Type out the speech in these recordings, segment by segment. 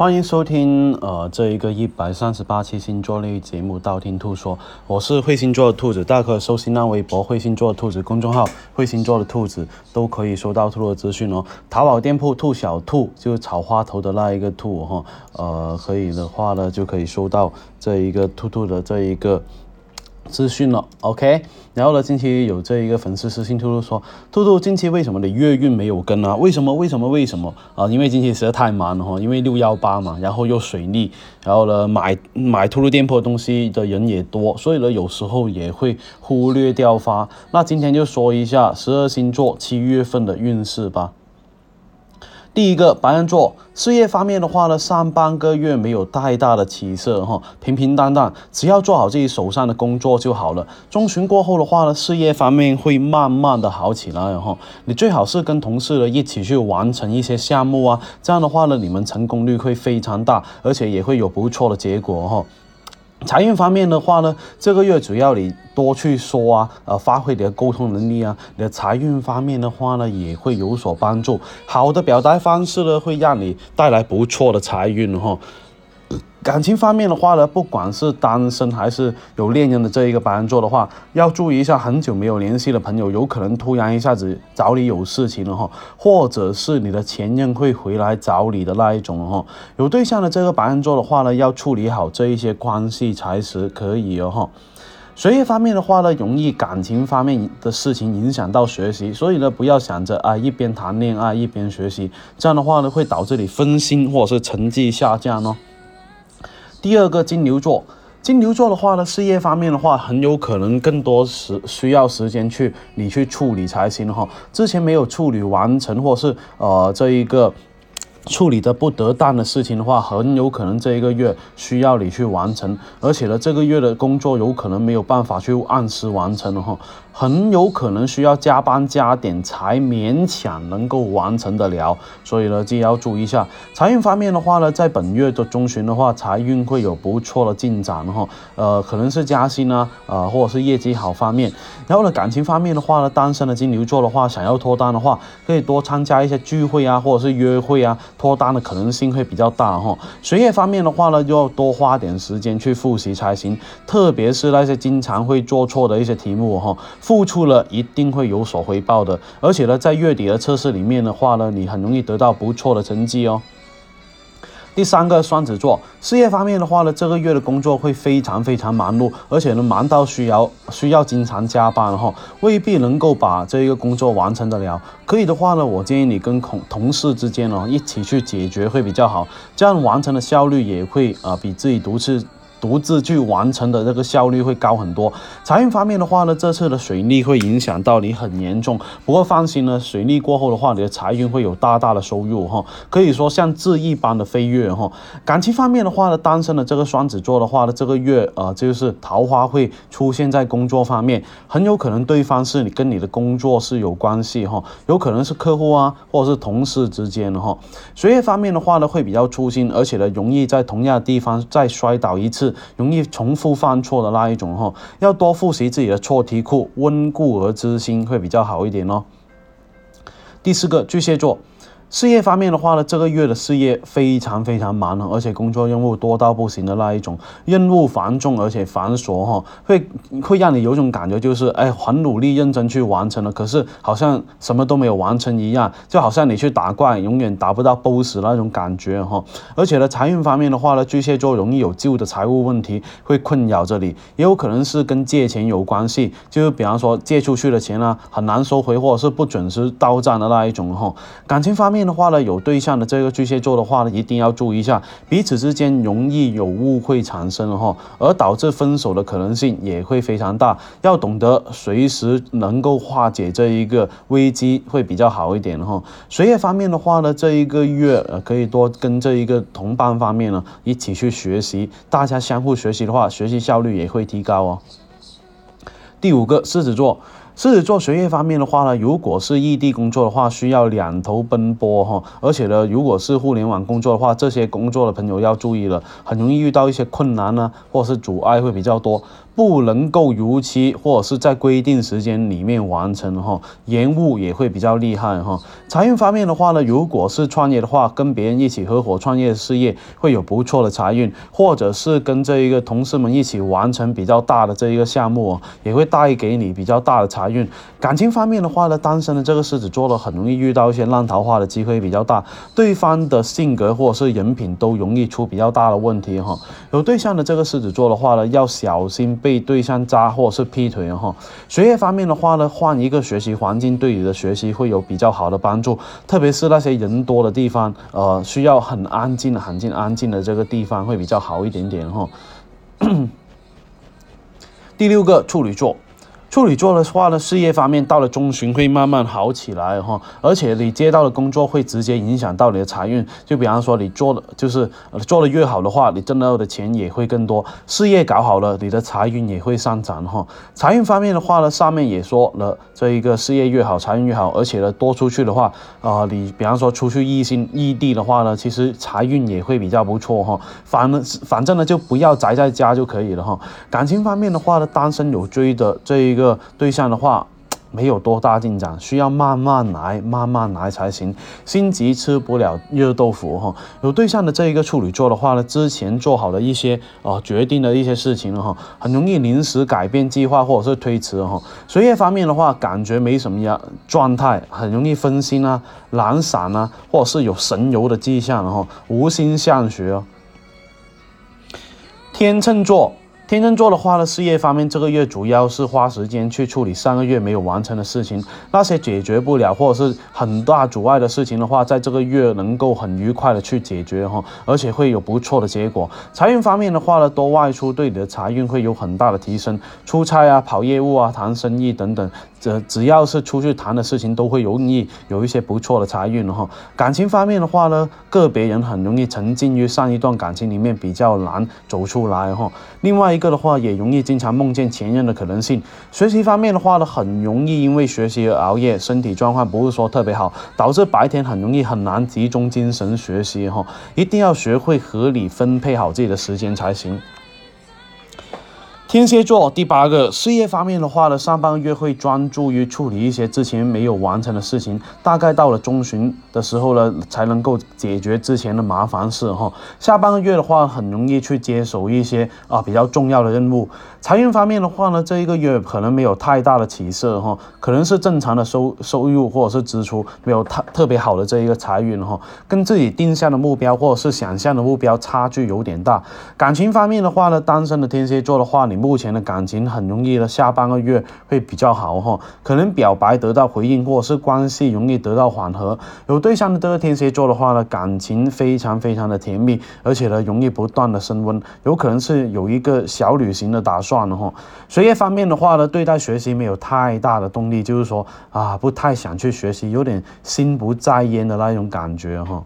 欢迎收听呃这一个一百三十八期星座类节目《道听途说》，我是会星座的兔子，大家可以搜新浪微博“会星座的兔子”公众号“会星座的兔子”，都可以收到兔的资讯哦。淘宝店铺“兔小兔”就是草花头的那一个兔哈，呃，可以的话呢就可以收到这一个兔兔的这一个。资讯了，OK，然后呢，近期有这一个粉丝私信兔兔说，兔兔近期为什么你月运没有跟啊？为什么？为什么？为什么？啊，因为近期实在太忙了哈，因为六幺八嘛，然后又水逆，然后呢，买买兔兔店铺的东西的人也多，所以呢，有时候也会忽略掉发。那今天就说一下十二星座七月份的运势吧。第一个白羊座，事业方面的话呢，上半个月没有太大的起色哈，平平淡淡，只要做好自己手上的工作就好了。中旬过后的话呢，事业方面会慢慢的好起来哈。你最好是跟同事呢一起去完成一些项目啊，这样的话呢，你们成功率会非常大，而且也会有不错的结果哈。财运方面的话呢，这个月主要你多去说啊，呃，发挥你的沟通能力啊，你的财运方面的话呢，也会有所帮助。好的表达方式呢，会让你带来不错的财运哈。感情方面的话呢，不管是单身还是有恋人的这一个白羊座的话，要注意一下，很久没有联系的朋友，有可能突然一下子找你有事情了哈，或者是你的前任会回来找你的那一种哈。有对象的这个白羊座的话呢，要处理好这一些关系才是可以哦哈。学业方面的话呢，容易感情方面的事情影响到学习，所以呢，不要想着啊一边谈恋爱一边学习，这样的话呢，会导致你分心或者是成绩下降哦。第二个金牛座，金牛座的话呢，事业方面的话，很有可能更多时需要时间去你去处理才行哈。之前没有处理完成，或是呃这一个处理的不得当的事情的话，很有可能这一个月需要你去完成，而且呢，这个月的工作有可能没有办法去按时完成的哈。很有可能需要加班加点才勉强能够完成得了，所以呢，就要注意一下财运方面的话呢，在本月的中旬的话，财运会有不错的进展哈，呃，可能是加薪啊，呃，或者是业绩好方面。然后呢，感情方面的话呢，单身的金牛座的话，想要脱单的话，可以多参加一些聚会啊，或者是约会啊，脱单的可能性会比较大哈。学业方面的话呢，就要多花点时间去复习才行，特别是那些经常会做错的一些题目哈。付出了一定会有所回报的，而且呢，在月底的测试里面的话呢，你很容易得到不错的成绩哦。第三个双子座，事业方面的话呢，这个月的工作会非常非常忙碌，而且呢，忙到需要需要经常加班哈，未必能够把这一个工作完成得了。可以的话呢，我建议你跟同同事之间呢一起去解决会比较好，这样完成的效率也会啊比自己独自。独自去完成的这个效率会高很多。财运方面的话呢，这次的水逆会影响到你很严重。不过放心呢，水逆过后的话，你的财运会有大大的收入哈，可以说像质一般的飞跃哈。感情方面的话呢，单身的这个双子座的话呢，这个月呃就是桃花会出现在工作方面，很有可能对方是你跟你的工作是有关系哈，有可能是客户啊，或者是同事之间哈。学业方面的话呢，会比较粗心，而且呢，容易在同样的地方再摔倒一次。容易重复犯错的那一种哈，要多复习自己的错题库，温故而知新会比较好一点哦。第四个巨蟹座。事业方面的话呢，这个月的事业非常非常忙，而且工作任务多到不行的那一种，任务繁重而且繁琐哈，会会让你有种感觉就是，哎，很努力认真去完成了，可是好像什么都没有完成一样，就好像你去打怪永远达不到 BOSS 那种感觉哈。而且呢，财运方面的话呢，巨蟹座容易有旧的财务问题会困扰着你，也有可能是跟借钱有关系，就是比方说借出去的钱啊很难收回，或者是不准时到账的那一种哈。感情方面。的话呢，有对象的这个巨蟹座的话呢，一定要注意一下，彼此之间容易有误会产生哈，而导致分手的可能性也会非常大，要懂得随时能够化解这一个危机会比较好一点哈。学业方面的话呢，这一个月呃可以多跟这一个同伴方面呢一起去学习，大家相互学习的话，学习效率也会提高哦。第五个狮子座。狮子座学业方面的话呢，如果是异地工作的话，需要两头奔波哈。而且呢，如果是互联网工作的话，这些工作的朋友要注意了，很容易遇到一些困难呢，或是阻碍会比较多。不能够如期或者是在规定时间里面完成哈，延误也会比较厉害哈。财运方面的话呢，如果是创业的话，跟别人一起合伙创业事业会有不错的财运，或者是跟这一个同事们一起完成比较大的这一个项目，也会带给你比较大的财运。感情方面的话呢，单身的这个狮子座呢，很容易遇到一些烂桃花的机会比较大，对方的性格或者是人品都容易出比较大的问题哈。有对象的这个狮子座的话呢，要小心被被对象渣或是劈腿哈。学业方面的话呢，换一个学习环境对你的学习会有比较好的帮助，特别是那些人多的地方，呃，需要很安静、很静、安静的这个地方会比较好一点点哈。第六个处女座。处女座的话呢，事业方面到了中旬会慢慢好起来哈，而且你接到的工作会直接影响到你的财运。就比方说你做的就是做的越好的话，你挣到的钱也会更多。事业搞好了，你的财运也会上涨哈。财运方面的话呢，上面也说了，这一个事业越好，财运越好，而且呢多出去的话，啊，你比方说出去异性异地的话呢，其实财运也会比较不错哈。反正反正呢就不要宅在家就可以了哈。感情方面的话呢，单身有追的这一个。个对象的话，没有多大进展，需要慢慢来，慢慢来才行。心急吃不了热豆腐哈。有对象的这一个处女座的话呢，之前做好了一些啊决定的一些事情了哈，很容易临时改变计划或者是推迟哈。学业方面的话，感觉没什么样状态，很容易分心啊、懒散啊，或者是有神游的迹象哈，无心向学。天秤座。天秤座的话呢，事业方面这个月主要是花时间去处理上个月没有完成的事情，那些解决不了或者是很大阻碍的事情的话，在这个月能够很愉快的去解决哈，而且会有不错的结果。财运方面的话呢，多外出对你的财运会有很大的提升，出差啊、跑业务啊、谈生意等等。这只要是出去谈的事情，都会容易有一些不错的财运哈。感情方面的话呢，个别人很容易沉浸于上一段感情里面，比较难走出来哈。另外一个的话，也容易经常梦见前任的可能性。学习方面的话呢，很容易因为学习而熬夜，身体状况不是说特别好，导致白天很容易很难集中精神学习哈。一定要学会合理分配好自己的时间才行。天蝎座第八个事业方面的话呢，上半个月会专注于处理一些之前没有完成的事情，大概到了中旬的时候呢，才能够解决之前的麻烦事哈。下半个月的话，很容易去接手一些啊比较重要的任务。财运方面的话呢，这一个月可能没有太大的起色哈，可能是正常的收收入或者是支出没有太特别好的这一个财运哈，跟自己定下的目标或者是想象的目标差距有点大。感情方面的话呢，单身的天蝎座的话，你目前的感情很容易的下半个月会比较好哈，可能表白得到回应或者是关系容易得到缓和。有对象的这个天蝎座的话呢，感情非常非常的甜蜜，而且呢容易不断的升温，有可能是有一个小旅行的打算。算了哈，学业方面的话呢，对待学习没有太大的动力，就是说啊，不太想去学习，有点心不在焉的那种感觉哈。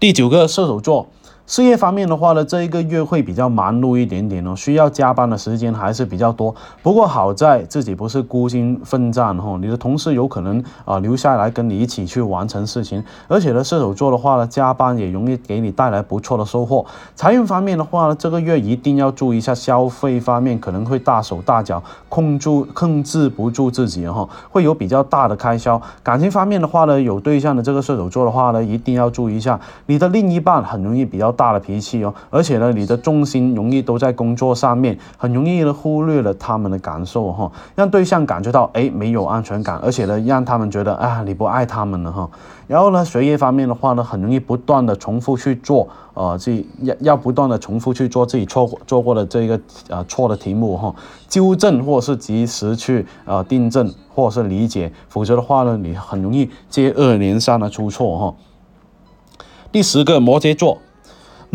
第九个射手座。事业方面的话呢，这一个月会比较忙碌一点点哦，需要加班的时间还是比较多。不过好在自己不是孤军奋战哈，你的同事有可能啊留下来跟你一起去完成事情。而且呢，射手座的话呢，加班也容易给你带来不错的收获。财运方面的话呢，这个月一定要注意一下消费方面，可能会大手大脚，控住控制不住自己哈，会有比较大的开销。感情方面的话呢，有对象的这个射手座的话呢，一定要注意一下，你的另一半很容易比较。大的脾气哦，而且呢，你的重心容易都在工作上面，很容易呢忽略了他们的感受哈，让对象感觉到哎没有安全感，而且呢，让他们觉得啊你不爱他们了哈。然后呢，学业方面的话呢，很容易不断的重复去做，呃，自己要要不断的重复去做自己错过做过的这个呃错的题目哈，纠正或是及时去呃订正或是理解，否则的话呢，你很容易接二连三的出错哈。第十个摩羯座。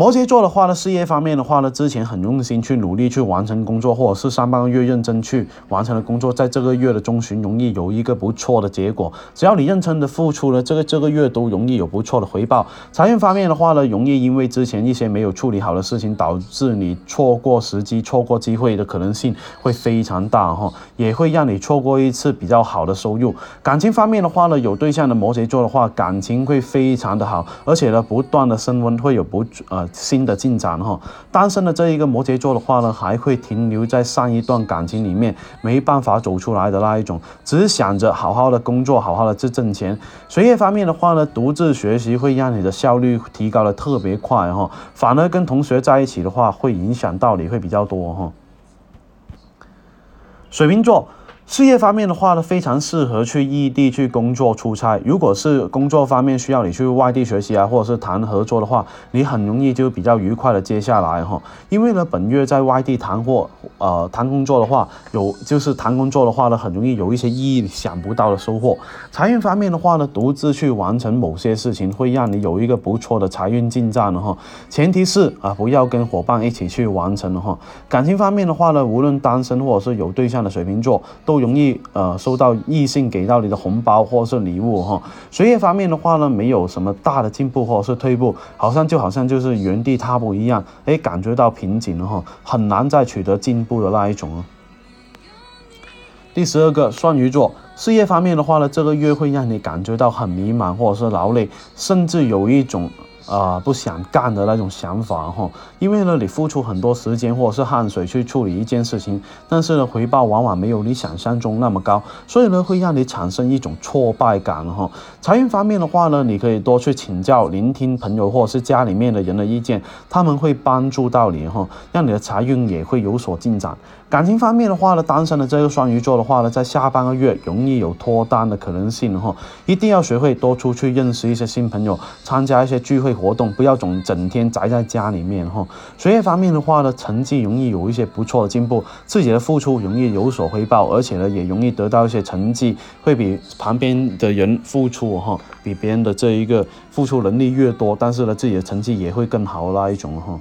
摩羯座的话呢，事业方面的话呢，之前很用心去努力去完成工作，或者是上半个月认真去完成的工作，在这个月的中旬容易有一个不错的结果。只要你认真的付出了，这个这个月都容易有不错的回报。财运方面的话呢，容易因为之前一些没有处理好的事情，导致你错过时机、错过机会的可能性会非常大哈，也会让你错过一次比较好的收入。感情方面的话呢，有对象的摩羯座的话，感情会非常的好，而且呢，不断的升温，会有不呃。新的进展哈。单身的这一个摩羯座的话呢，还会停留在上一段感情里面，没办法走出来的那一种，只想着好好的工作，好好的去挣钱。学业方面的话呢，独自学习会让你的效率提高的特别快哈，反而跟同学在一起的话，会影响到你会比较多哈。水瓶座。事业方面的话呢，非常适合去异地去工作出差。如果是工作方面需要你去外地学习啊，或者是谈合作的话，你很容易就比较愉快的接下来哈。因为呢，本月在外地谈货，呃，谈工作的话，有就是谈工作的话呢，很容易有一些意想不到的收获。财运方面的话呢，独自去完成某些事情，会让你有一个不错的财运进账的哈。前提是啊，不要跟伙伴一起去完成的哈。感情方面的话呢，无论单身或者是有对象的水瓶座都。容易呃收到异性给到你的红包或是礼物哈，学业方面的话呢，没有什么大的进步或者是退步，好像就好像就是原地踏步一样，哎，感觉到瓶颈了哈，很难再取得进步的那一种哦。第十二个双鱼座，事业方面的话呢，这个月会让你感觉到很迷茫或者是劳累，甚至有一种。啊，不想干的那种想法哈，因为呢，你付出很多时间或者是汗水去处理一件事情，但是呢，回报往往没有你想象中那么高，所以呢，会让你产生一种挫败感哈。财运方面的话呢，你可以多去请教、聆听朋友或者是家里面的人的意见，他们会帮助到你哈，让你的财运也会有所进展。感情方面的话呢，单身的这个双鱼座的话呢，在下半个月容易有脱单的可能性哈，一定要学会多出去认识一些新朋友，参加一些聚会活动，不要总整天宅在家里面哈。学业方面的话呢，成绩容易有一些不错的进步，自己的付出容易有所回报，而且呢，也容易得到一些成绩，会比旁边的人付出哈，比别人的这一个付出能力越多，但是呢，自己的成绩也会更好那一种哈。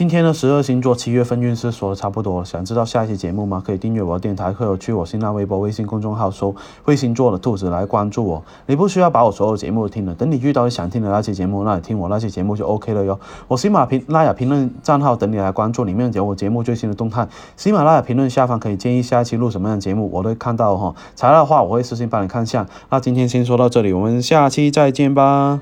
今天的十二星座七月份运势说的差不多，想知道下一期节目吗？可以订阅我的电台，或者去我新浪微博、微信公众号搜“会星座的兔子”来关注我。你不需要把我所有节目都听了，等你遇到你想听的那期节目，那你听我那期节目就 OK 了哟。我喜马拉雅评论账号等你来关注，里面有我节目最新的动态。喜马拉雅评论下方可以建议下一期录什么样的节目，我都会看到哈。材料的话，我会私信帮你看下。那今天先说到这里，我们下期再见吧。